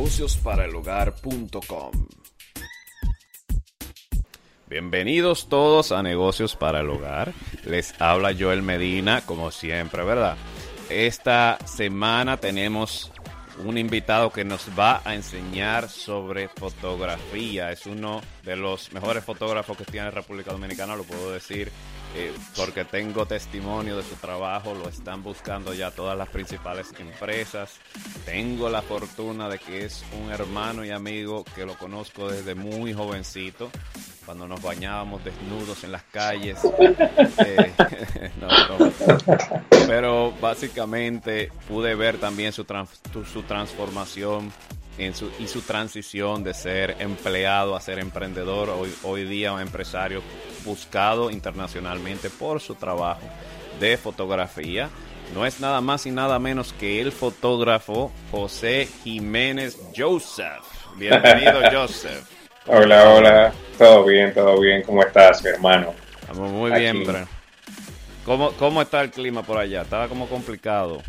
negociosparalhogar.com. Bienvenidos todos a Negocios para el Hogar. Les habla Joel Medina, como siempre, ¿verdad? Esta semana tenemos un invitado que nos va a enseñar sobre fotografía. Es uno de los mejores fotógrafos que tiene República Dominicana, lo puedo decir eh, porque tengo testimonio de su trabajo, lo están buscando ya todas las principales empresas. Tengo la fortuna de que es un hermano y amigo que lo conozco desde muy jovencito, cuando nos bañábamos desnudos en las calles. Eh, Pero básicamente pude ver también su, su transformación en su, y su transición de ser empleado a ser emprendedor, hoy, hoy día un empresario buscado internacionalmente por su trabajo de fotografía. No es nada más y nada menos que el fotógrafo José Jiménez Joseph. Bienvenido, Joseph. Hola, hola. Todo bien, todo bien. ¿Cómo estás, mi hermano? Estamos muy bien, pero ¿Cómo, ¿Cómo está el clima por allá? Estaba como complicado.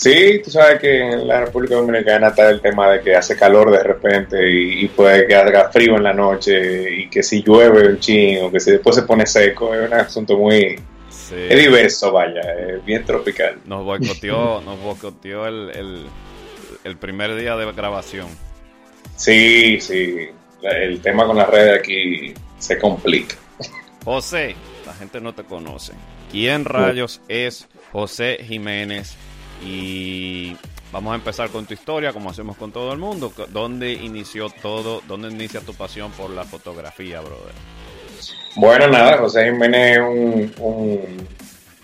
Sí, tú sabes que en la República Dominicana está el tema de que hace calor de repente y, puede que haga frío en la noche y que si llueve un chingo, o que si después se pone seco, es un asunto muy diverso, vaya, es bien tropical. Nos boicoteó, nos boicoteó el, el, primer día de grabación. Sí, sí, el tema con las redes aquí se complica. José, la gente no te conoce. ¿Quién rayos es José Jiménez? Y vamos a empezar con tu historia, como hacemos con todo el mundo. ¿Dónde inició todo? ¿Dónde inicia tu pasión por la fotografía, brother? Bueno, nada, José Jiménez es un,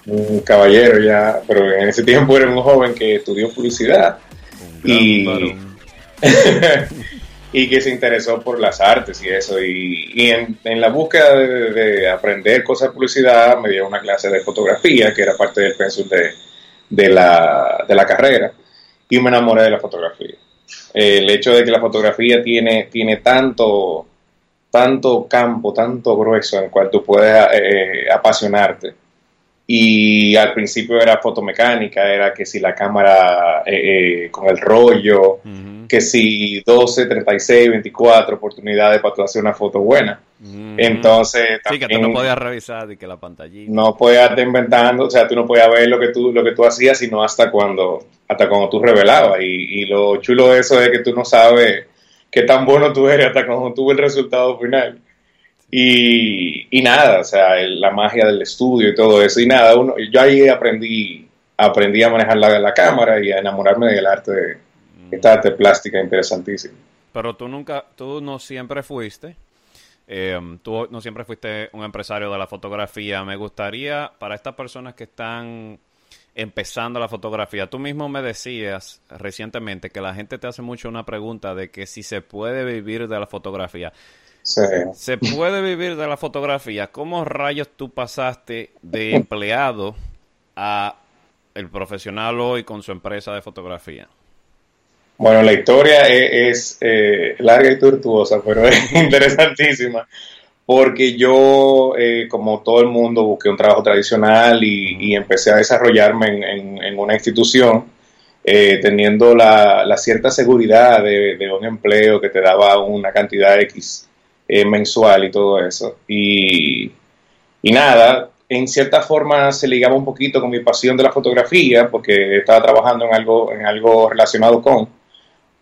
un, caballero ya, pero en ese tiempo era un joven que estudió publicidad. y, y que se interesó por las artes y eso. Y, en, la búsqueda de, aprender cosas de publicidad, me dio una clase de fotografía, que era parte del pensum de, de la, de la carrera y me enamoré de la fotografía. El hecho de que la fotografía tiene, tiene tanto, tanto campo, tanto grueso en el cual tú puedes eh, apasionarte. Y al principio era fotomecánica, era que si la cámara eh, eh, con el rollo, que si 12, 36, 24 oportunidades para tú hacer una foto buena. Entonces, sí, que tú no podías revisar y que la pantallita. No podías estar inventando, o sea, tú no podías ver lo que tú, lo que tú hacías, sino hasta cuando, hasta cuando tú revelabas. Y, y lo chulo de eso es que tú no sabes qué tan bueno tú eres hasta cuando ves el resultado final. Y, y nada, o sea, la magia del estudio y todo eso. Y nada, uno, yo ahí aprendí, aprendí a manejar la, la cámara y a enamorarme del arte, de esta arte plástica interesantísima. Pero tú nunca, tú no siempre fuiste eh, tú no siempre fuiste un empresario de la fotografía. Me gustaría, para estas personas que están empezando la fotografía, tú mismo me decías recientemente que la gente te hace mucho una pregunta de que si se puede vivir de la fotografía. ¿Se puede vivir de la fotografía? ¿Cómo rayos tú pasaste de empleado a el profesional hoy con su empresa de fotografía? Bueno, la historia es, eh, larga y tortuosa, pero es interesantísima, porque yo, eh, como todo el mundo, busqué un trabajo tradicional y, empecé a desarrollarme en, una institución, eh, teniendo la, cierta seguridad de, un empleo que te daba una cantidad X mensual y todo eso. Y, y nada, en cierta forma se ligaba un poquito con mi pasión de la fotografía, porque estaba trabajando en algo, en algo relacionado con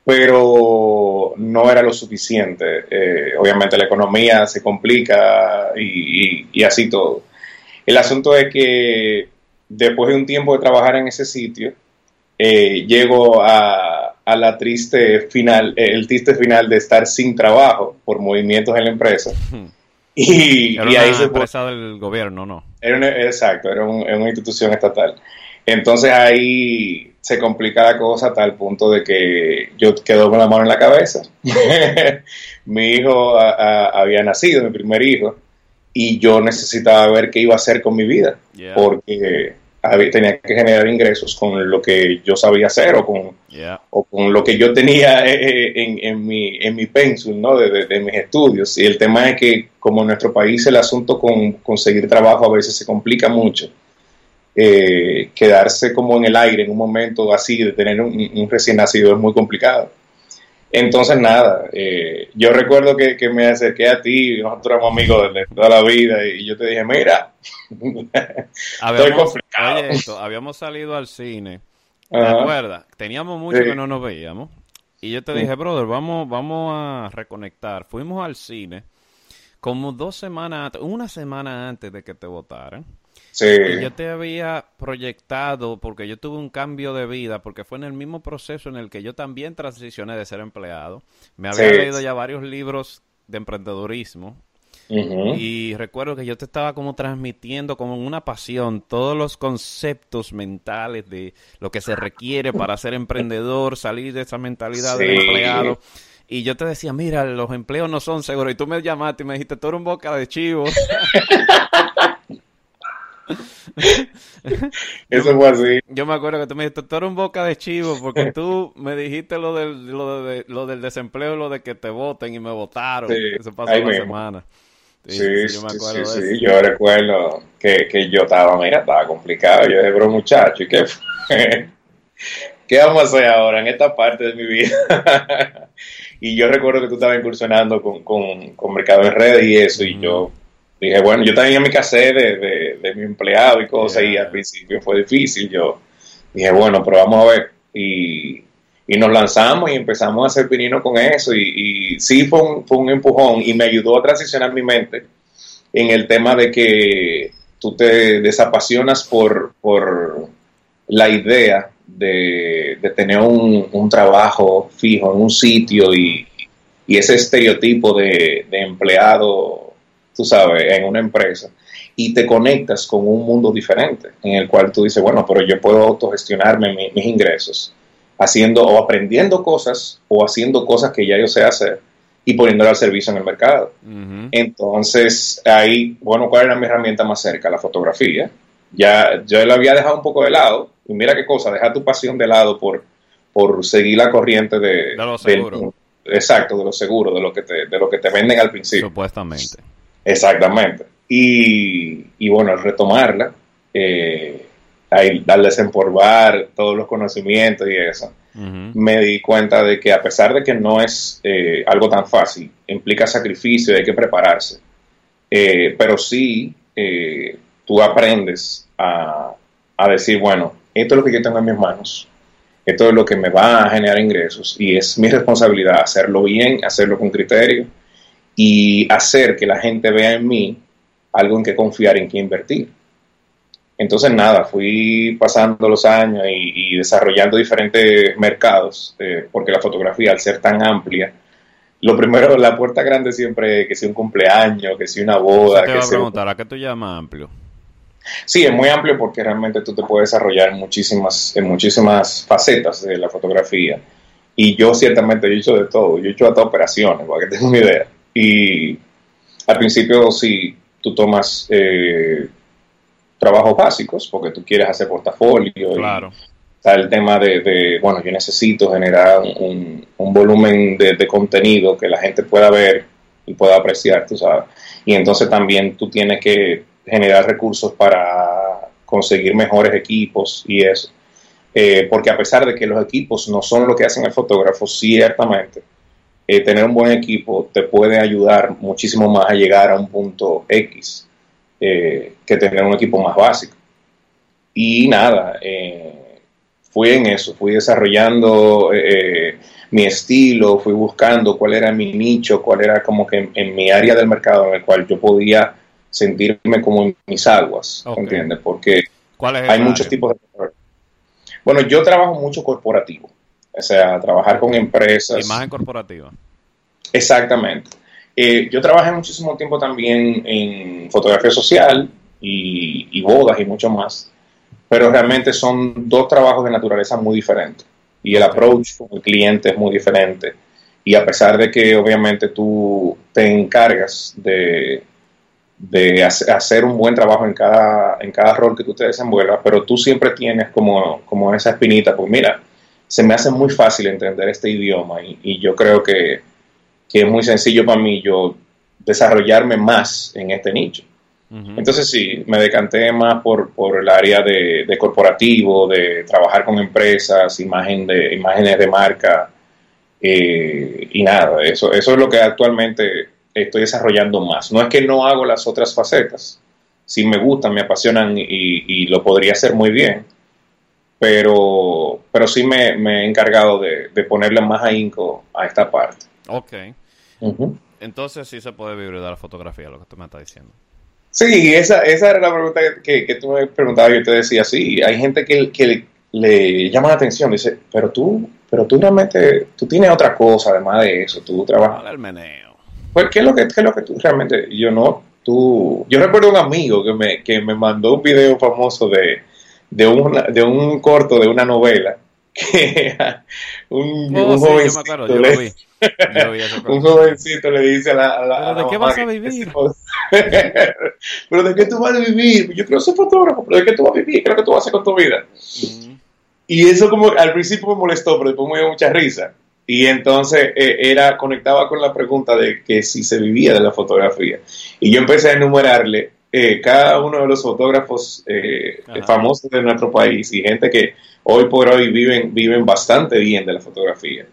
pero no era lo suficiente. Eh, obviamente la economía se complica y, así todo. El asunto es que después de un tiempo de trabajar en ese sitio, eh, llego a, la triste final, el triste final de estar sin trabajo por movimientos en la empresa. Y, era una empresa del gobierno, ¿no? Era exacto, era una institución estatal. Entonces ahí se complica la cosa a tal punto de que yo quedo con la mano en la cabeza. mi hijo había nacido, mi primer hijo, y yo necesitaba ver qué iba a hacer con mi vida, porque tenía que generar ingresos con lo que yo sabía hacer o con, o con lo que yo tenía eh, eh, en, mi, en mi pensum, ¿no? De, de, mis estudios. Y el tema es que como en nuestro país el asunto con conseguir trabajo a veces se complica mucho eh, quedarse como en el aire en un momento así, de tener un, recién nacido es muy complicado. Entonces, nada, eh, yo recuerdo que, me acerqué a ti, nosotros éramos amigos de toda la vida, y yo te dije, mira, estoy complicado. habíamos salido al cine, ¿te acuerdas? Teníamos mucho que no nos veíamos, y yo te dije, brother, vamos, vamos a reconectar. Fuimos al cine como dos semanas una semana antes de que te votaran. Sí. Y yo te había proyectado, porque yo tuve un cambio de vida, porque fue en el mismo proceso en el que yo también transicioné de ser empleado. Me había leído ya varios libros de emprendedurismo. Y recuerdo que yo te estaba como transmitiendo como una pasión todos los conceptos mentales de lo que se requiere para ser emprendedor, salir de esa mentalidad de empleado. Y yo te decía, mira, los empleos no son seguros. Y tú me llamaste y me dijiste, tú eres un boca de chivo. Eso fue así. Yo me acuerdo que tú me dijiste, tú eres un boca de chivo, porque tú me dijiste lo del, lo, de, lo del desempleo, lo de que te voten y me votaron. Eso pasó una semana. Sí, sí, yo, sí, sí, yo recuerdo que, que, yo estaba, mira, estaba complicado. Yo dije, bro, muchacho, ¿y qué ¿Qué vamos a hacer ahora en esta parte de mi vida? y yo recuerdo que tú estabas incursionando con, con, con mercado en redes y eso, y yo dije, bueno, yo tenía mi cassette de, de, mi empleado y cosas, y al principio fue difícil. Yo dije, bueno, pero vamos a ver. Y, y nos lanzamos y empezamos a hacer pinino con eso. Y, y sí fue un, fue un empujón y me ayudó a transicionar mi mente en el tema de que tú te desapasionas por, por la idea de, de tener un, un, trabajo fijo en un sitio y, y ese estereotipo de, de empleado tú sabes, en una empresa y te conectas con un mundo diferente en el cual tú dices, bueno, pero yo puedo autogestionarme mis ingresos haciendo o aprendiendo cosas o haciendo cosas que ya yo sé hacer y poniéndolo al servicio en el mercado. Entonces, ahí, bueno, ¿cuál era mi herramienta más cerca? La fotografía. Ya yo la había dejado un poco de lado y mira qué cosa, deja tu pasión de lado por, por seguir la corriente de, lo seguro. exacto, de lo seguro, de lo que te, de lo que te venden al principio. Supuestamente. Exactamente. Y, y bueno, retomarla, eh, al desempolvar todos los conocimientos y eso, me di cuenta de que a pesar de que no es eh, algo tan fácil, implica sacrificio y hay que prepararse, eh, pero sí eh, tú aprendes a, a decir, bueno, esto es lo que yo tengo en mis manos, esto es lo que me va a generar ingresos y es mi responsabilidad hacerlo bien, hacerlo con criterio y hacer que la gente vea en mí algo en que confiar, en que invertir. Entonces, nada, fui pasando los años y, desarrollando diferentes mercados, eh, porque la fotografía, al ser tan amplia, lo primero, la puerta grande siempre, que sea un cumpleaños, que sea una boda. te que a preguntar, ¿a qué tú llamas amplio? Sí, es muy amplio porque realmente tú te puedes desarrollar en muchísimas, en muchísimas facetas de la fotografía. Y yo ciertamente he hecho de todo, yo he hecho hasta operaciones, para que tengas una idea. Y al principio si tú tomas eh, trabajos básicos porque tú quieres hacer portafolio. Claro. está el tema de, bueno, yo necesito generar un, volumen de, contenido que la gente pueda ver y pueda apreciar, tú sabes. Y entonces también tú tienes que generar recursos para conseguir mejores equipos y eso. Eh, porque a pesar de que los equipos no son lo que hacen el fotógrafo, ciertamente eh, tener un buen equipo te puede ayudar muchísimo más a llegar a un punto X eh, que tener un equipo más básico. Y nada, eh, fui en eso, fui desarrollando mi estilo, fui buscando cuál era mi nicho, cuál era como que en, mi área del mercado en el cual yo podía sentirme como en mis aguas, ¿entiendes? Porque hay muchos tipos de... Bueno, yo trabajo mucho corporativo. O sea, trabajar con empresas. Imagen corporativa. Exactamente. Eh, yo trabajé muchísimo tiempo también en fotografía social y, bodas y mucho más, pero realmente son dos trabajos de naturaleza muy diferentes y el approach con el cliente es muy diferente. Y a pesar de que obviamente tú te encargas de, de hacer un buen trabajo en cada, en cada rol que tú te desenvuelvas, pero tú siempre tienes como, como esa espinita, pues mira, se me hace muy fácil entender este idioma y, yo creo que, es muy sencillo para mí yo desarrollarme más en este nicho. Entonces sí, me decanté más por, por el área de, corporativo, de trabajar con empresas, imagen de, imágenes de marca, Eh, y nada, eso, eso es lo que actualmente estoy desarrollando más. No es que no hago las otras facetas, sí me gustan, me apasionan y, lo podría hacer muy bien, pero, pero sí me, he encargado de, ponerle más ahínco a esta parte. Ok. Entonces sí se puede vivir de la fotografía, lo que tú me estás diciendo. Sí, esa, esa era la pregunta que, que tú me preguntabas y yo te decía, sí, hay gente que, que le llama la atención, dice, pero tú, pero tú realmente, tú tienes otra cosa además de eso, tú trabajas. El meneo. Pues, ¿qué es lo que, qué es lo que tú realmente, yo no, tú, yo recuerdo un amigo que me, que me mandó un video famoso de, de, una, de un corto de una novela que un, oh, un jovencito le, un jovencito le dice a la, ¿Pero de qué vas a vivir? pero de qué tú vas a vivir yo quiero ser fotógrafo pero de qué tú vas a vivir ¿qué es lo que tú vas a hacer con tu vida? y eso como al principio me molestó pero después me dio mucha risa y entonces eh, era conectaba con la pregunta de que si se vivía de la fotografía. Y yo empecé a enumerarle eh, cada uno de los fotógrafos eh, famosos de nuestro país y gente que hoy por hoy viven, viven bastante bien de la fotografía.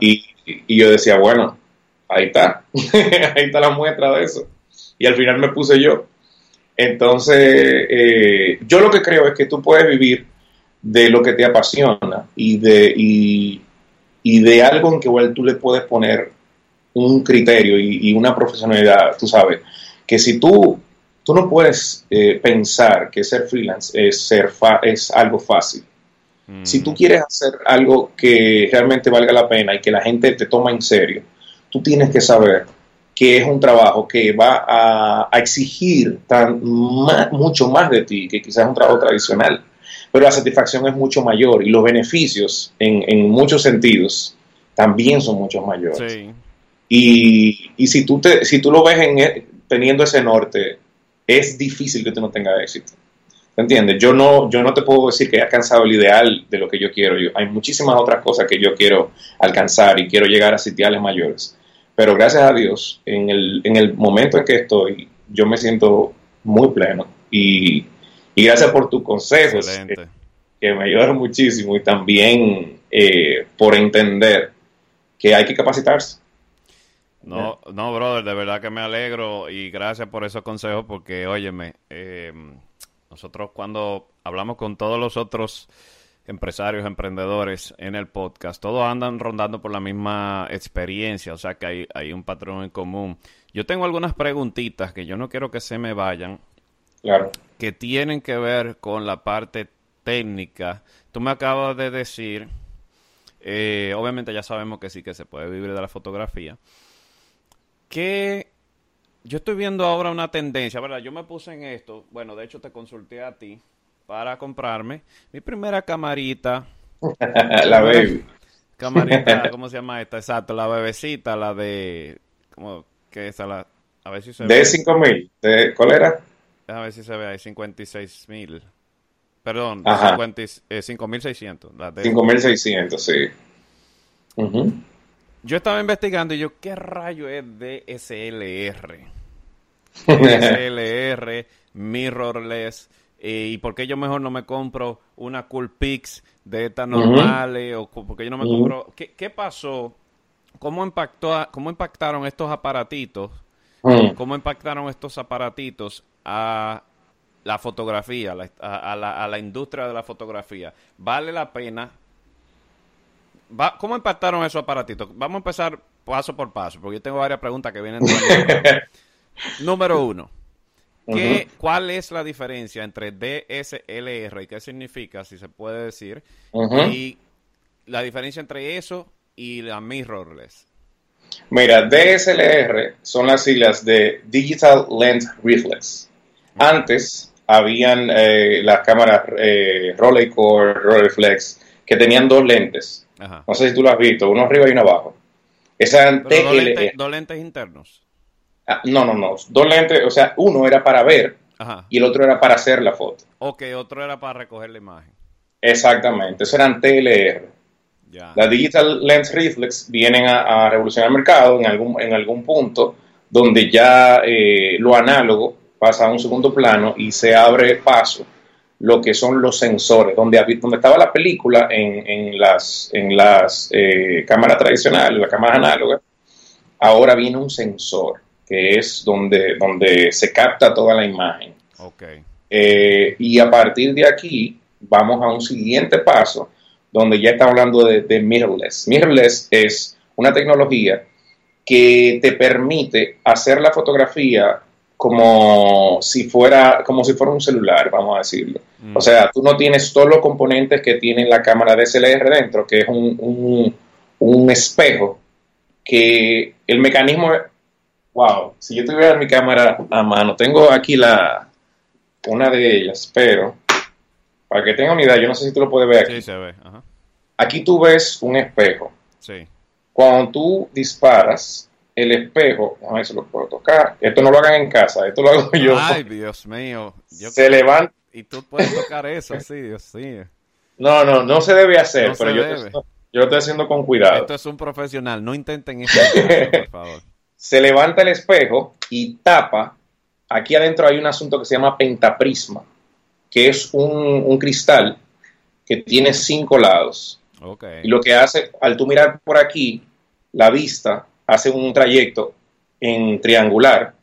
Y, y, yo decía, bueno, ahí está, ahí está la muestra de eso. Y al final me puse yo. Entonces, yo lo que creo es que tú puedes vivir de lo que te apasiona y de, y, y de algo en que igual tú le puedes poner un criterio y, una profesionalidad, tú sabes, que si tú, tú no puedes eh, pensar que ser freelance es, ser es algo fácil. Mm. Si tú quieres hacer algo que realmente valga la pena y que la gente te toma en serio, tú tienes que saber que es un trabajo que va a, exigir tan, mucho más de ti que quizás un trabajo tradicional pero la satisfacción es mucho mayor y los beneficios en, muchos sentidos también son mucho mayores. Y, si, tú te, si tú lo ves en, e, teniendo ese norte, es difícil que tú no tengas éxito. ¿te ¿Entiendes? Yo no, yo no te puedo decir que he alcanzado el ideal de lo que yo quiero. hay muchísimas otras cosas que yo quiero alcanzar y quiero llegar a sitiales mayores. Pero gracias a Dios, en el, en el momento en que estoy, yo me siento muy pleno y, y gracias por tus consejos, que, me ayudaron muchísimo y también eh, por entender que hay que capacitarse. No, no, brother, de verdad que me alegro y gracias por esos consejos porque, óyeme, eh, nosotros cuando hablamos con todos los otros empresarios, emprendedores en el podcast, todos andan rondando por la misma experiencia, o sea que hay, hay un patrón en común. Yo tengo algunas preguntitas que yo no quiero que se me vayan, que tienen que ver con la parte técnica. Tú me acabas de decir, eh, obviamente ya sabemos que sí que se puede vivir de la fotografía, que yo estoy viendo ahora una tendencia, ¿verdad? Yo me puse en esto, bueno, de hecho te consulté a ti para comprarme mi primera camarita. la baby. Camarita, ¿cómo se llama esta? Exacto, la bebecita, la de... ¿Cómo que es la... A ver si se De 5000, ¿de cuál era? A ver si se ve ahí, 56 mil. Perdón, 5.600. 5.600, sí. Yo estaba investigando y yo, ¿qué rayo es DSLR? DSLR, mirrorless, eh, y por qué yo mejor no me compro una Coolpix de estas normales, o porque yo no me compro... ¿Qué, ¿Qué, pasó? ¿Cómo, impactó, ¿Cómo impactaron estos aparatitos? ¿Cómo impactaron estos aparatitos a la fotografía, a, la, a, la, industria de la fotografía. ¿Vale la pena? Va, ¿Cómo impactaron esos aparatitos? Vamos a empezar paso por paso, porque yo tengo varias preguntas que vienen. Número uno. ¿qué, ¿Cuál es la diferencia entre DSLR y qué significa, si se puede decir, y la diferencia entre eso y la mirrorless? Mira, DSLR son las siglas de Digital Lens Reflex. Antes habían eh, las cámaras eh, Rolleicord, Rolleiflex, que tenían dos lentes. No sé si tú lo has visto, uno arriba y uno abajo. Esas eran Dos lentes, internos. Ah, no, no, no. Dos lentes, o sea, uno era para ver y el otro era para hacer la foto. Ok, otro era para recoger la imagen. Exactamente, eso eran TLR. Las Digital Lens Reflex vienen a, revolucionar el mercado en algún, en algún punto donde ya eh, lo análogo pasa a un segundo plano y se abre paso lo que son los sensores, donde, donde estaba la película en, en las, en las eh, cámaras tradicionales, las cámaras análogas, ahora viene un sensor, que es donde, donde se capta toda la imagen. Okay. Eh, y a partir de aquí vamos a un siguiente paso, donde ya estamos hablando de, de mirrorless. Mirrorless es una tecnología que te permite hacer la fotografía como si fuera como si fuera un celular, vamos a decirlo. O sea, tú no tienes todos los componentes que tiene la cámara DSLR dentro, que es un, un, espejo, que el mecanismo... Wow, si yo tuviera mi cámara a mano, tengo aquí la una de ellas, pero para que tenga una idea, yo no sé si tú lo puedes ver aquí. Sí, se ve. Aquí tú ves un espejo. Sí. Cuando tú disparas, el espejo, a ver si lo puedo tocar. Esto no lo hagan en casa, esto lo hago yo. Ay, Dios mío. se levanta. Y tú puedes tocar eso, sí, Dios mío. No, no, no se debe hacer, pero yo, yo, lo estoy haciendo con cuidado. Esto es un profesional, no intenten eso, por favor. Se levanta el espejo y tapa. Aquí adentro hay un asunto que se llama pentaprisma, que es un, un cristal que tiene cinco lados. Okay. Y lo que hace, al tú mirar por aquí, la vista hace un trayecto en triangular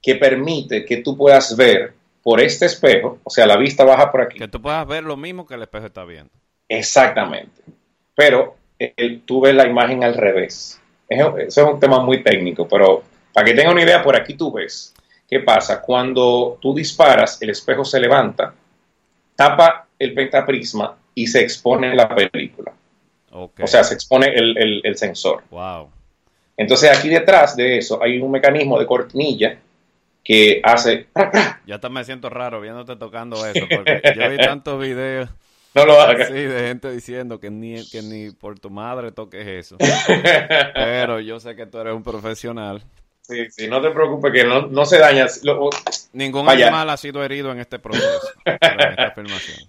que permite que tú puedas ver por este espejo, o sea, la vista baja por aquí. Que tú puedas ver lo mismo que el espejo está viendo. Exactamente. Pero tú ves la imagen al revés. Eso es un tema muy técnico, pero para que tenga una idea, por aquí tú ves qué pasa. Cuando tú disparas, el espejo se levanta, tapa el pentaprisma y se expone la película. Okay. O sea, se expone el, el, el sensor. Wow. Entonces aquí detrás de eso hay un mecanismo de cortinilla que hace... Ya hasta me siento raro viéndote tocando eso, porque yo vi tantos videos. No lo hagas. Sí, de gente diciendo que ni, que ni por tu madre toques eso. Pero yo sé que tú eres un profesional. Sí, sí, no te preocupes que no, no se daña. Lo, Ningún vaya. animal ha sido herido en este proceso, esta filmación.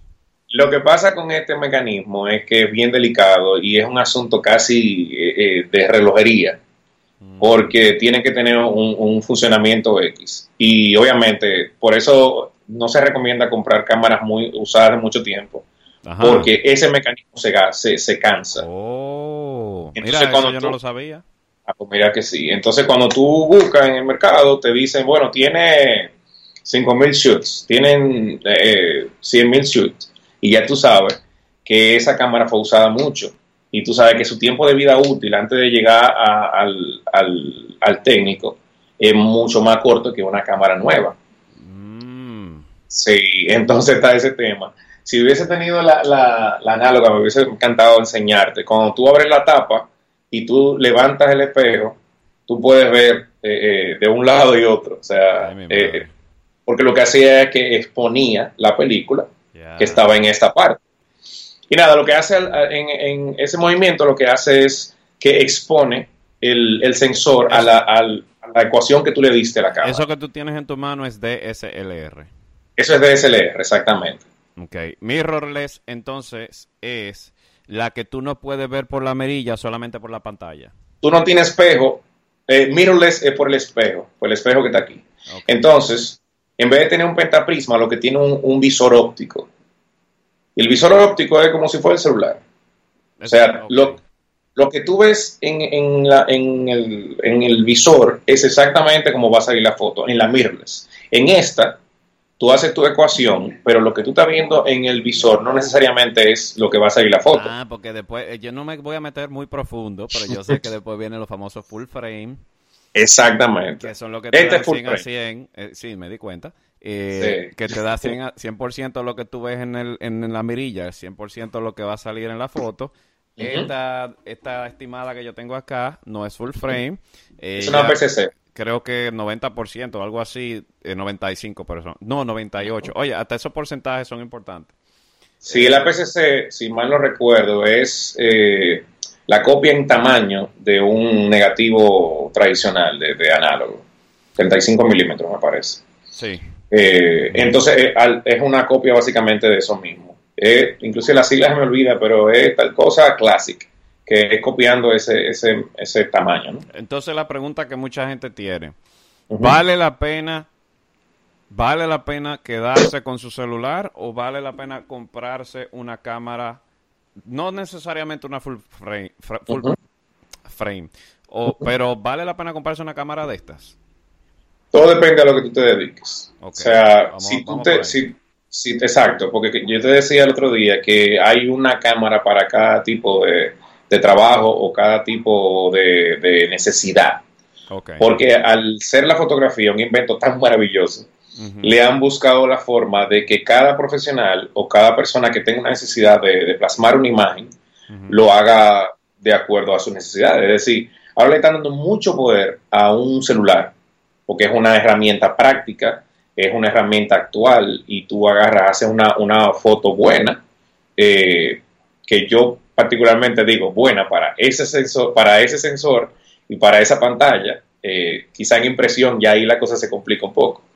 Lo que pasa con este mecanismo es que es bien delicado y es un asunto casi eh, de relojería porque tienen que tener un, un, funcionamiento X. Y obviamente, por eso no se recomienda comprar cámaras muy usadas de mucho tiempo, Ajá. porque ese mecanismo se, se, se cansa. Oh, Entonces, mira, cuando eso yo tú, no lo sabía. Ah, pues mira que sí. Entonces, cuando tú buscas en el mercado, te dicen, bueno, tiene 5.000 shoots, tienen eh, 100.000 shoots, y ya tú sabes que esa cámara fue usada mucho y tú sabes que su tiempo de vida útil antes de llegar a, al, al, al, técnico es mucho más corto que una cámara nueva. Mm. Sí, entonces está ese tema. Si hubiese tenido la, la, la, análoga, me hubiese encantado enseñarte. Cuando tú abres la tapa y tú levantas el espejo, tú puedes ver eh, eh, de un lado y otro. O sea, Ay, eh, porque lo que hacía es que exponía la película yeah. que estaba en esta parte. Y nada, lo que hace en, en, ese movimiento, lo que hace es que expone el, el sensor a la, a la, ecuación que tú le diste a la cámara. Eso que tú tienes en tu mano es DSLR. Eso es DSLR, exactamente. Ok. Mirrorless, entonces, es la que tú no puedes ver por la mirilla, solamente por la pantalla. Tú no tienes espejo. Eh, mirrorless es por el espejo, por el espejo que está aquí. Okay. Entonces, en vez de tener un pentaprisma, lo que tiene un, un visor óptico. Y el visor óptico es como si fuera el celular. O sea, okay. lo, lo, que tú ves en, en, la, en, el, en, el, visor es exactamente como va a salir la foto, en la mirrorless. En esta, tú haces tu ecuación, pero lo que tú estás viendo en el visor no necesariamente es lo que va a salir la foto. Ah, porque después, yo no me voy a meter muy profundo, pero yo sé que después vienen los famosos full frame. Exactamente. Que son lo que te este dan es full 100 a 100. Eh, sí, me di cuenta. Eh, Sí. que te da 100, a- 100% lo que tú ves en, el, en la mirilla, 100% lo que va a salir en la foto. Esta, esta estimada que yo tengo acá no es full frame. Eh, Es una PCC. creo que 90%, algo así, eh, 95, pero son- no, 98. Oye, hasta esos porcentajes son importantes. Sí, la PCC, si mal no recuerdo, es eh, la copia en tamaño de un negativo tradicional de, de análogo. 35 milímetros, me parece. Sí. Eh, entonces, eh, al- es una copia básicamente de eso mismo. Eh, inclusive las siglas se me olvida, pero es tal cosa Classic, que es copiando ese, ese, ese tamaño. ¿no? Entonces la pregunta que mucha gente tiene. ¿vale la pena ¿Vale la pena quedarse con su celular o vale la pena comprarse una cámara, no necesariamente una full frame, frame o, pero vale la pena comprarse una cámara de estas? Todo depende de lo que tú te dediques. O sea, si tú te... Si, exacto, porque yo te decía el otro día que hay una cámara para cada tipo de, trabajo o cada tipo de, necesidad. Porque al ser la fotografía un invento tan maravilloso, le han buscado la forma de que cada profesional o cada persona que tenga una necesidad de, plasmar una imagen lo haga de acuerdo a sus necesidades. Es decir, ahora le están dando mucho poder a un celular, porque es una herramienta práctica, es una herramienta actual y tú agarras, haces una, foto buena, eh, que yo particularmente digo buena para ese sensor, para ese sensor y para esa pantalla, eh, quizá en impresión ya ahí la cosa se complica un poco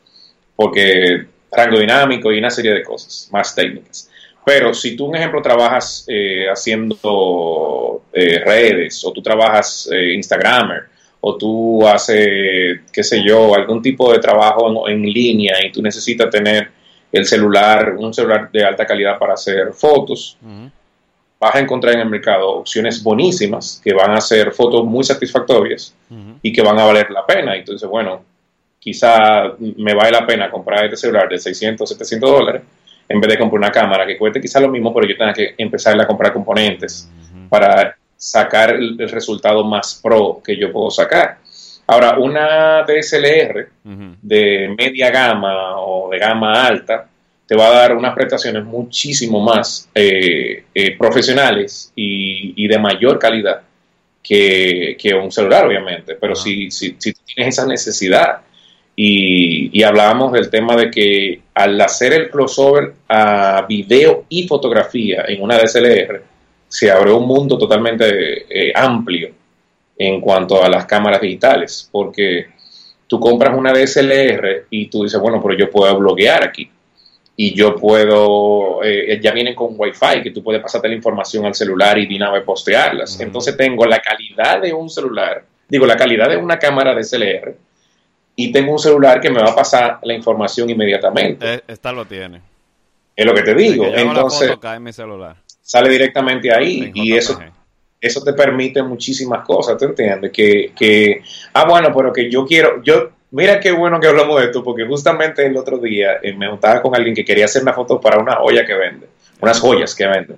porque rango dinámico y una serie de cosas más técnicas. Pero si tú, un ejemplo, trabajas eh, haciendo eh, redes o tú trabajas eh, Instagramer o tú haces, qué sé yo, algún tipo de trabajo en, línea y tú necesitas tener el celular, un celular de alta calidad para hacer fotos, vas a encontrar en el mercado opciones buenísimas que van a hacer fotos muy satisfactorias y que van a valer la pena. Entonces, bueno, quizá me vale la pena comprar este celular de 600, 700 dólares en vez de comprar una cámara que cueste quizá lo mismo, pero yo tenga que empezar a comprar componentes para sacar el, resultado más pro que yo puedo sacar. Ahora, una DSLR de media gama o de gama alta te va a dar unas prestaciones muchísimo más eh, eh, profesionales y, de mayor calidad que, un celular, obviamente. Pero si, si, si tienes esa necesidad y, hablábamos del tema de que al hacer el crossover a video y fotografía en una DSLR, se abre un mundo totalmente eh, amplio en cuanto a las cámaras digitales, porque tú compras una DSLR y tú dices, bueno, pero yo puedo bloguear aquí y yo puedo, eh, ya vienen con Wi-Fi, que tú puedes pasarte la información al celular y de postearlas. Entonces tengo la calidad de un celular, digo, la calidad de una cámara DSLR, y tengo un celular que me va a pasar la información inmediatamente. Eh, esta lo tiene. Es lo que te digo. Entonces, sale directamente ahí y eso, eso te permite muchísimas cosas, ¿te entiendes? Que, que, ah, bueno, pero que yo quiero, yo, mira qué bueno que hablamos de esto, porque justamente el otro día eh, me juntaba con alguien que quería hacer una foto para una joya que vende, unas joyas que vende.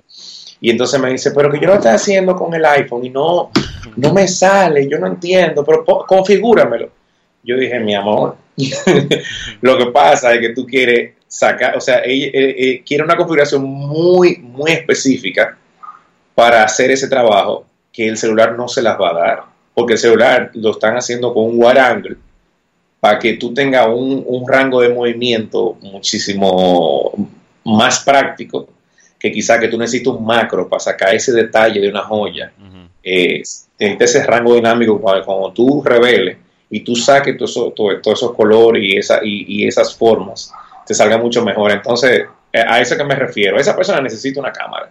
Y entonces me dice, pero que yo lo estoy haciendo con el iPhone y no, no me sale, yo no entiendo, pero configúramelo yo dije, mi amor, lo que pasa es que tú quieres sacar, o sea, ella, eh, eh, quiere una configuración muy, muy específica para hacer ese trabajo que el celular no se las va a dar, porque el celular lo están haciendo con un wide angle para que tú tengas un, rango de movimiento muchísimo más práctico que quizá que tú necesites un macro para sacar ese detalle de una joya. Eh, ese rango dinámico cuando tú reveles y tú saques todos esos colores y, esa, y, esas formas, te salga mucho mejor. Entonces, eh, a eso que me refiero. Esa persona necesita una cámara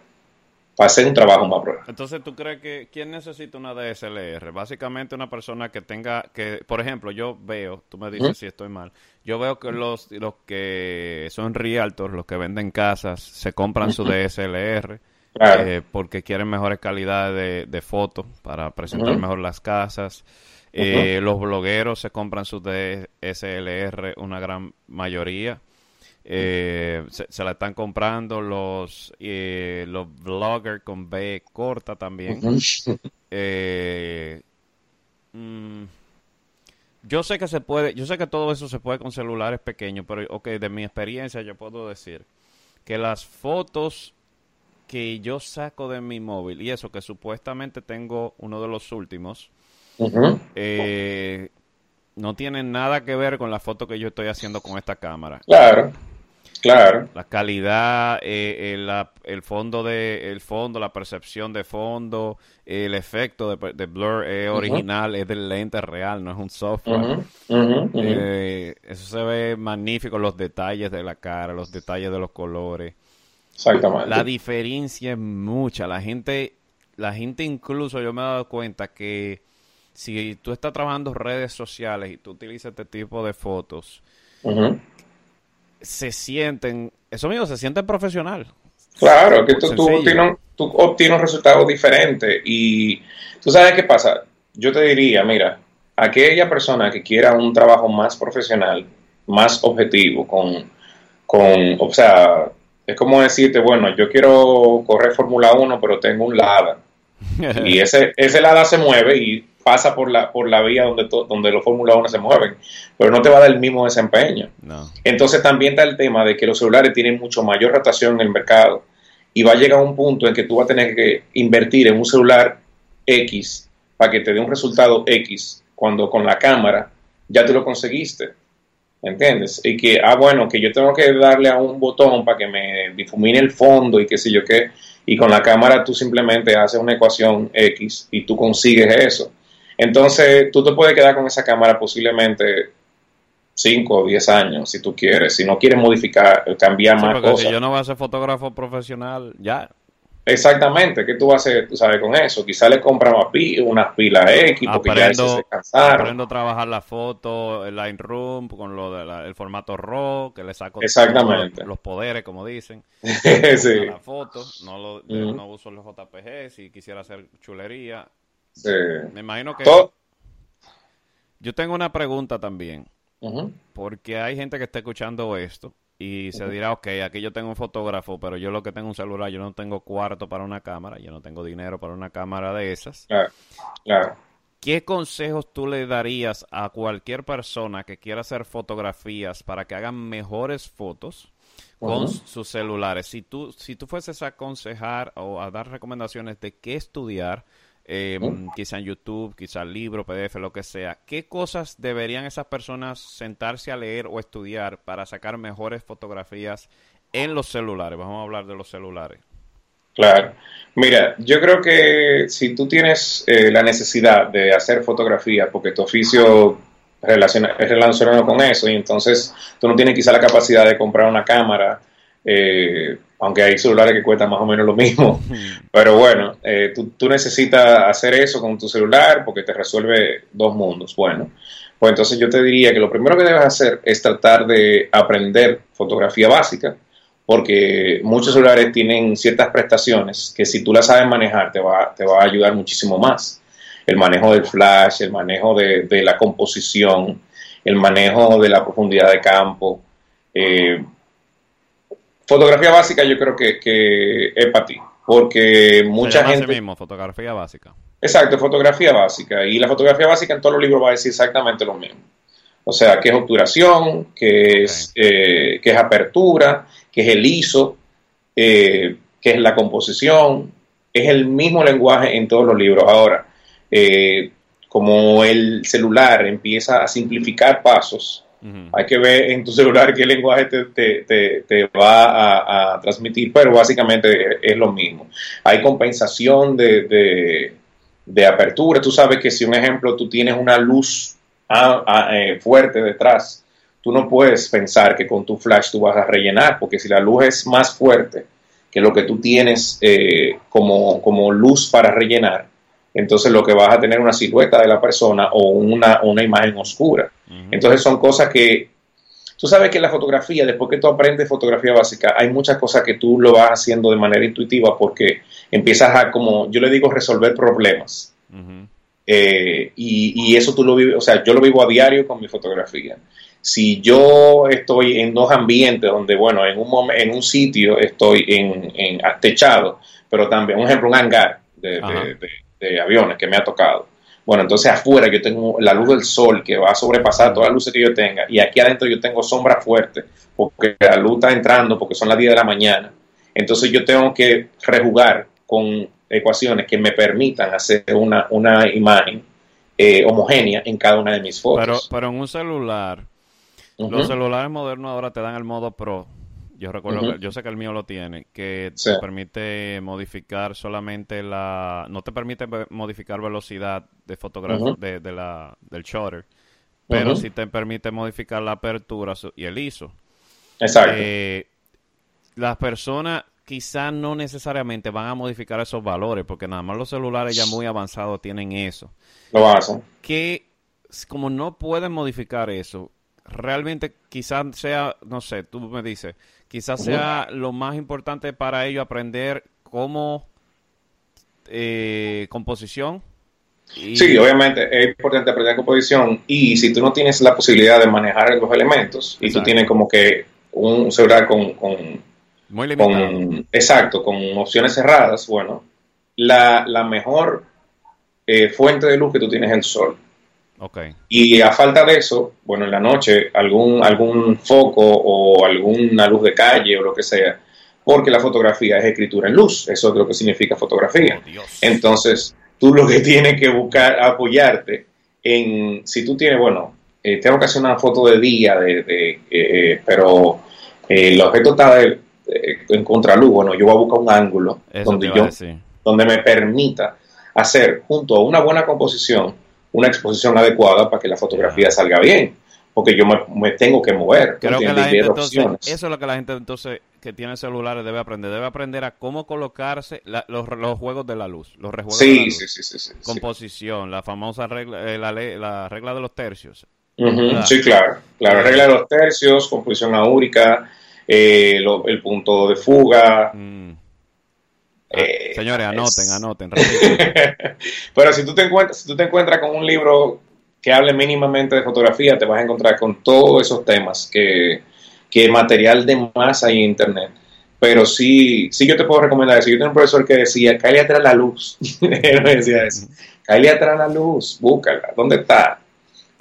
para hacer un trabajo más pro. Entonces, ¿tú crees que quién necesita una DSLR? Básicamente una persona que tenga, que por ejemplo, yo veo, tú me dices si estoy mal, yo veo que los, los que son realtors, los que venden casas, se compran su DSLR. Eh, porque quieren mejores calidades de, fotos para presentar mejor las casas. Eh, los blogueros se compran sus DSLR, una gran mayoría. Eh, se, la están comprando los eh, los bloggers con B corta también. Mm, yo sé que se puede, yo sé que todo eso se puede con celulares pequeños, pero ok, de mi experiencia yo puedo decir que las fotos que yo saco de mi móvil y eso que supuestamente tengo uno de los últimos, eh, no tiene nada que ver con la foto que yo estoy haciendo con esta cámara. Claro, claro. La calidad, eh, eh, el, fondo de, el fondo, la percepción de fondo, el efecto de, blur es original, es del lente real, no es un software. eso se ve magnífico, los detalles de la cara, los detalles de los colores. Exactamente. La diferencia es mucha. La gente, la gente incluso yo me he dado cuenta que si tú estás trabajando redes sociales y tú utilizas este tipo de fotos, se sienten, eso mismo, se sienten profesional. Claro, que tú, tú, tú obtienes un resultado diferente y tú sabes qué pasa. Yo te diría, mira, aquella persona que quiera un trabajo más profesional, más objetivo, con, con o sea, es como decirte, bueno, yo quiero correr Fórmula 1, pero tengo un Lada. y ese, ese Lada se mueve y pasa por la, por la vía donde, donde los Fórmula 1 se mueven, pero no te va a dar el mismo desempeño. Entonces también está el tema de que los celulares tienen mucho mayor rotación en el mercado y va a llegar un punto en que tú vas a tener que invertir en un celular X para que te dé un resultado X cuando con la cámara ya te lo conseguiste. ¿Entiendes? Y que, ah, bueno, que yo tengo que darle a un botón para que me difumine el fondo y qué sé yo qué. Y con la cámara tú simplemente haces una ecuación X y tú consigues eso. Entonces, tú te puedes quedar con esa cámara posiblemente 5 o 10 años, si tú quieres. Si no quieres modificar, cambiar más cosas. Si yo no voy a ser fotógrafo profesional, ya. Exactamente, ¿qué tú vas a hacer, tú sabes, con eso? Quizá le compra unas pilas X porque aprendo, ya se cansaron. Aprendo a trabajar la foto, el Lightroom, con lo del formato RAW, que le saco Exactamente. Los, poderes, como dicen. sí. la foto, no, lo, no uso los JPG, si quisiera hacer chulería. Sí. Me imagino que... Yo tengo una pregunta también, porque hay gente que está escuchando esto y se dirá, ok, aquí yo tengo un fotógrafo, pero yo lo que tengo un celular, yo no tengo cuarto para una cámara, yo no tengo dinero para una cámara de esas. Claro, ¿Qué consejos tú le darías a cualquier persona que quiera hacer fotografías para que hagan mejores fotos con sus celulares? Si tú, si tú fueses a aconsejar o a dar recomendaciones de qué estudiar, eh, quizá en YouTube, quizá libro, PDF, lo que sea. ¿Qué cosas deberían esas personas sentarse a leer o estudiar para sacar mejores fotografías en los celulares? Vamos a hablar de los celulares. Claro. Mira, yo creo que si tú tienes eh, la necesidad de hacer fotografía, porque tu oficio relaciona, es relacionado con eso, y entonces tú no tienes quizá la capacidad de comprar una cámara, eh, aunque hay celulares que cuestan más o menos lo mismo. Pero bueno, eh, tú, necesitas hacer eso con tu celular porque te resuelve dos mundos. Bueno, pues entonces yo te diría que lo primero que debes hacer es tratar de aprender fotografía básica, porque muchos celulares tienen ciertas prestaciones que si tú las sabes manejar te va, te va a ayudar muchísimo más. El manejo del flash, el manejo de, la composición, el manejo de la profundidad de campo. Eh, Fotografía básica yo creo que, es para ti, porque mucha gente... mismo, fotografía básica. Exacto, fotografía básica. Y la fotografía básica en todos los libros va a decir exactamente lo mismo. O sea, qué es obturación, qué es, eh, es apertura, qué es el ISO, eh, qué es la composición. Es el mismo lenguaje en todos los libros. Ahora, eh, como el celular empieza a simplificar pasos, hay que ver en tu celular qué lenguaje te, va a, transmitir, pero básicamente es lo mismo. Hay compensación de, apertura. Tú sabes que si un ejemplo tú tienes una luz eh, fuerte detrás, tú no puedes pensar que con tu flash tú vas a rellenar, porque si la luz es más fuerte que lo que tú tienes eh, como, como luz para rellenar, entonces lo que vas a tener una silueta de la persona o una, una imagen oscura. Entonces son cosas que, tú sabes que la fotografía, después que tú aprendes fotografía básica, hay muchas cosas que tú lo vas haciendo de manera intuitiva porque empiezas a, como yo le digo, resolver problemas. Eh, y, eso tú lo vives, o sea, yo lo vivo a diario con mi fotografía. Si yo estoy en dos ambientes donde, bueno, en un, en un sitio estoy en, en techado, pero también, un ejemplo, un hangar de, de aviones que me ha tocado. Bueno, entonces afuera yo tengo la luz del sol que va a sobrepasar todas las luces que yo tenga y aquí adentro yo tengo sombra fuerte porque la luz está entrando porque son las 10 de la mañana. Entonces yo tengo que rejugar con ecuaciones que me permitan hacer una, una imagen eh, homogénea en cada una de mis fotos. Pero, pero en un celular, los celulares modernos ahora te dan el modo Pro yo recuerdo, yo sé que el mío lo tiene, que te permite modificar solamente la, no te permite modificar velocidad de fotografía de, la, del shutter, pero sí te permite modificar la apertura y el ISO. Exacto. Eh, las personas quizás no necesariamente van a modificar esos valores, porque nada más los celulares ya muy avanzados tienen eso. Lo hacen. Que como no pueden modificar eso, realmente quizás sea, no sé, tú me dices, quizás sea lo más importante para ellos aprender cómo eh, composición. Sí, obviamente es importante aprender composición y si tú no tienes la posibilidad de manejar los elementos y tú tienes como que un celular con, con, Muy limitado. exacto, con opciones cerradas, bueno, la, la mejor eh, fuente de luz que tú tienes es el sol. Okay. Y a falta de eso, bueno, en la noche algún, algún foco o alguna luz de calle o lo que sea, porque la fotografía es escritura en luz, eso es lo que significa fotografía. Oh. Entonces, tú lo que tienes que buscar, apoyarte en, si tú tienes, bueno, eh, tengo que hacer una foto de día, de, de, eh, pero eh, el objeto está de- de- en contraluz, bueno, yo voy a buscar un ángulo Eso donde yo donde me permita hacer junto a una buena composición una exposición adecuada para que la fotografía salga bien, porque yo me, me tengo que mover. Creo que ¿entiendes? la Y gente ver entonces, eso es lo que la gente entonces que tiene celulares debe aprender, debe aprender a cómo colocarse la- los, los juegos de la luz, los rejuegos de la Sí, luz. sí, sí, sí, sí, sí. composición, la famosa regla, eh, la, ley- la regla de los tercios. Claro. sí, claro. Claro, regla de los tercios, composición áurica, eh, lo- el punto de fuga. Mm. Eh, señores, anoten, es- anoten. Pero si tú, te encuentras, si tú te encuentras con un libro que hable mínimamente de fotografía, te vas a encontrar con todos esos temas que, que material de más hay en internet. Pero sí, sí yo te puedo recomendar eso. Yo tengo un profesor que decía, cállate atrás la luz. Él me decía eso. Cállate atrás la luz, búscala. ¿Dónde está?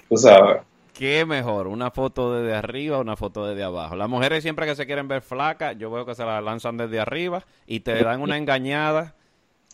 Tú sabes. ¿Qué mejor? ¿Una foto desde arriba o una foto desde abajo? Las mujeres siempre que se quieren ver flacas, yo veo que se la lanzan desde arriba y te dan una engañada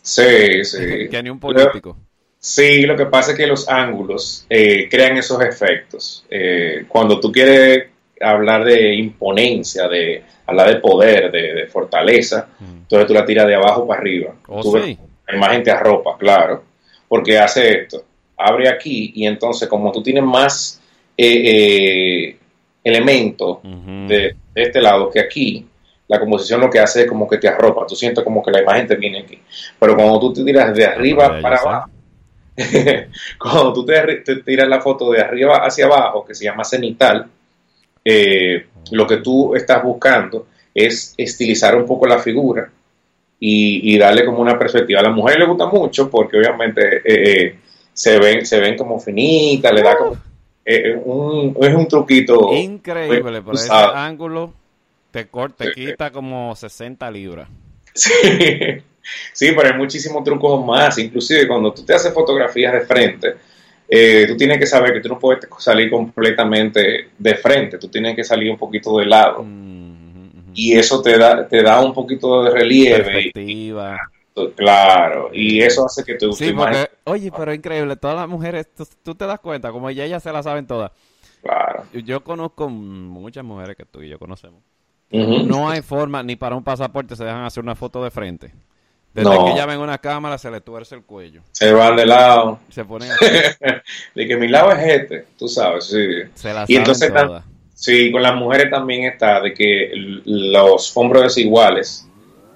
Sí, sí. que ni un político. Sí, lo que pasa es que los ángulos eh, crean esos efectos. Eh, cuando tú quieres hablar de imponencia, de hablar de poder, de, de fortaleza, Mm. entonces tú la tiras de abajo para arriba. Oh, Tú ves- sí. La imagen te arropa, claro, porque hace esto. Abre aquí y entonces como tú tienes más eh, eh, elementos Ujú. de, de este lado que aquí, la composición lo que hace es como que te arropa. Tú sientes como que la imagen te viene aquí. Pero cuando tú te tiras de arriba para abajo, cuando tú te, te tiras la foto de arriba hacia abajo, que se llama cenital, eh, lo que tú estás buscando es estilizar un poco la figura y, y darle como una perspectiva. A la mujer le gusta mucho porque obviamente eh, eh, se ven se ven como finitas, le da como eh, un, es un truquito. Increíble, muy pero ese ángulo te corta, te quita como 60 libras. Sí. sí, pero hay muchísimos trucos más. Inclusive cuando tú te haces fotografías de frente, eh, tú tienes que saber que tú no puedes salir completamente de frente, tú tienes que salir un poquito de lado. Mm. Y eso te da, te da un poquito de relieve. Perspectiva. y- claro, y eso hace que tu Sí, porque, oye, pero increíble, todas las mujeres, tú, tú te das cuenta, como ya ellas se la saben todas. Claro. Yo- conozco muchas mujeres que tú y yo conocemos. No hay forma, ni para un pasaporte se dejan hacer una foto de frente. Desde No. que ya ven una cámara, se le tuerce el cuello. Se van de lado. Se ponen así, de que mi lado es este, tú sabes, sí. se la Y entonces todas. Sí, con las mujeres también está de que los hombros desiguales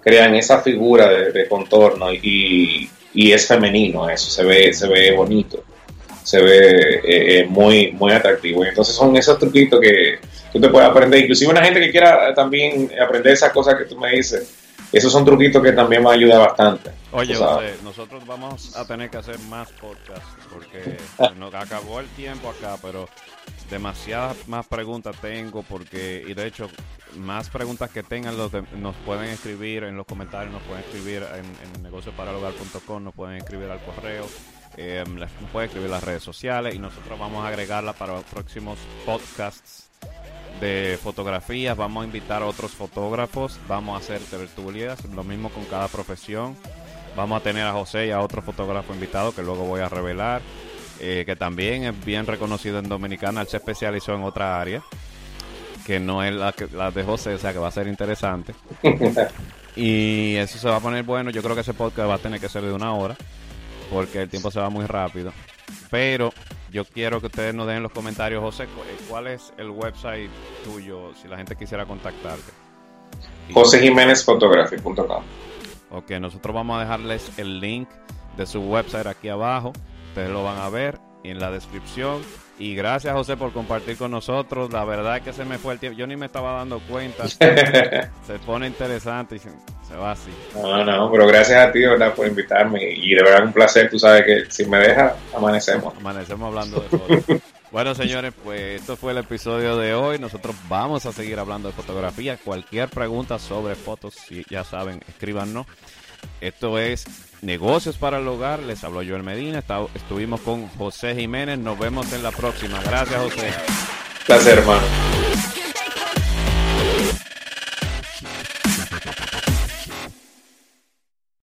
crean esa figura de, de contorno y, y es femenino eso, se ve, se ve bonito, se ve eh, eh, muy, muy atractivo. Y entonces son esos truquitos que tú te puedes aprender, inclusive una gente que quiera también aprender esas cosas que tú me dices, esos son truquitos que también me ayudan bastante. Oye. José, nosotros vamos a tener que hacer más podcasts porque nos acabó el tiempo acá, pero demasiadas más preguntas tengo porque, y de hecho, más preguntas que tengan los nos pueden escribir en los comentarios, nos pueden escribir en, en negocioparalogar.com, nos pueden escribir al correo, las- nos pueden escribir las redes sociales y nosotros vamos a agregarla para los próximos podcasts de fotografías, vamos a invitar a otros fotógrafos, vamos a hacer tertulias, lo mismo con cada profesión. Vamos a tener a José y a otro fotógrafo invitado que luego voy a revelar, eh, que también es bien reconocido en Dominicana, él se especializó en otra área, que no es la, que, la de José, o sea que va a ser interesante. Y eso se va a poner bueno, yo creo que ese podcast va a tener que ser de una hora, porque el tiempo se va muy rápido. Pero yo quiero que ustedes nos den en los comentarios, José, eh, ¿cuál es el website tuyo si la gente quisiera contactarte? JoseJiménezphotography.com Ok, nosotros vamos a dejarles el link de su website aquí abajo. Ustedes lo van a ver en la descripción. Y gracias José por compartir con nosotros. La verdad que se me fue el tiempo. Yo ni me estaba dando cuenta. se pone interesante y se, va así. No, no, pero gracias a ti, ¿verdad? Por invitarme. Y de verdad un placer. Tú sabes que si me dejas, amanecemos. Amanecemos hablando de fotos. bueno, señores, pues esto fue el episodio de hoy. Nosotros vamos a seguir hablando de fotografía. Cualquier pregunta sobre fotos, si ya saben, escríbanos. Esto es Negocios para el Hogar. Les habló Joel Medina. estuvimos con José Jiménez. Nos vemos en la próxima. Gracias, José. Placer, hermano.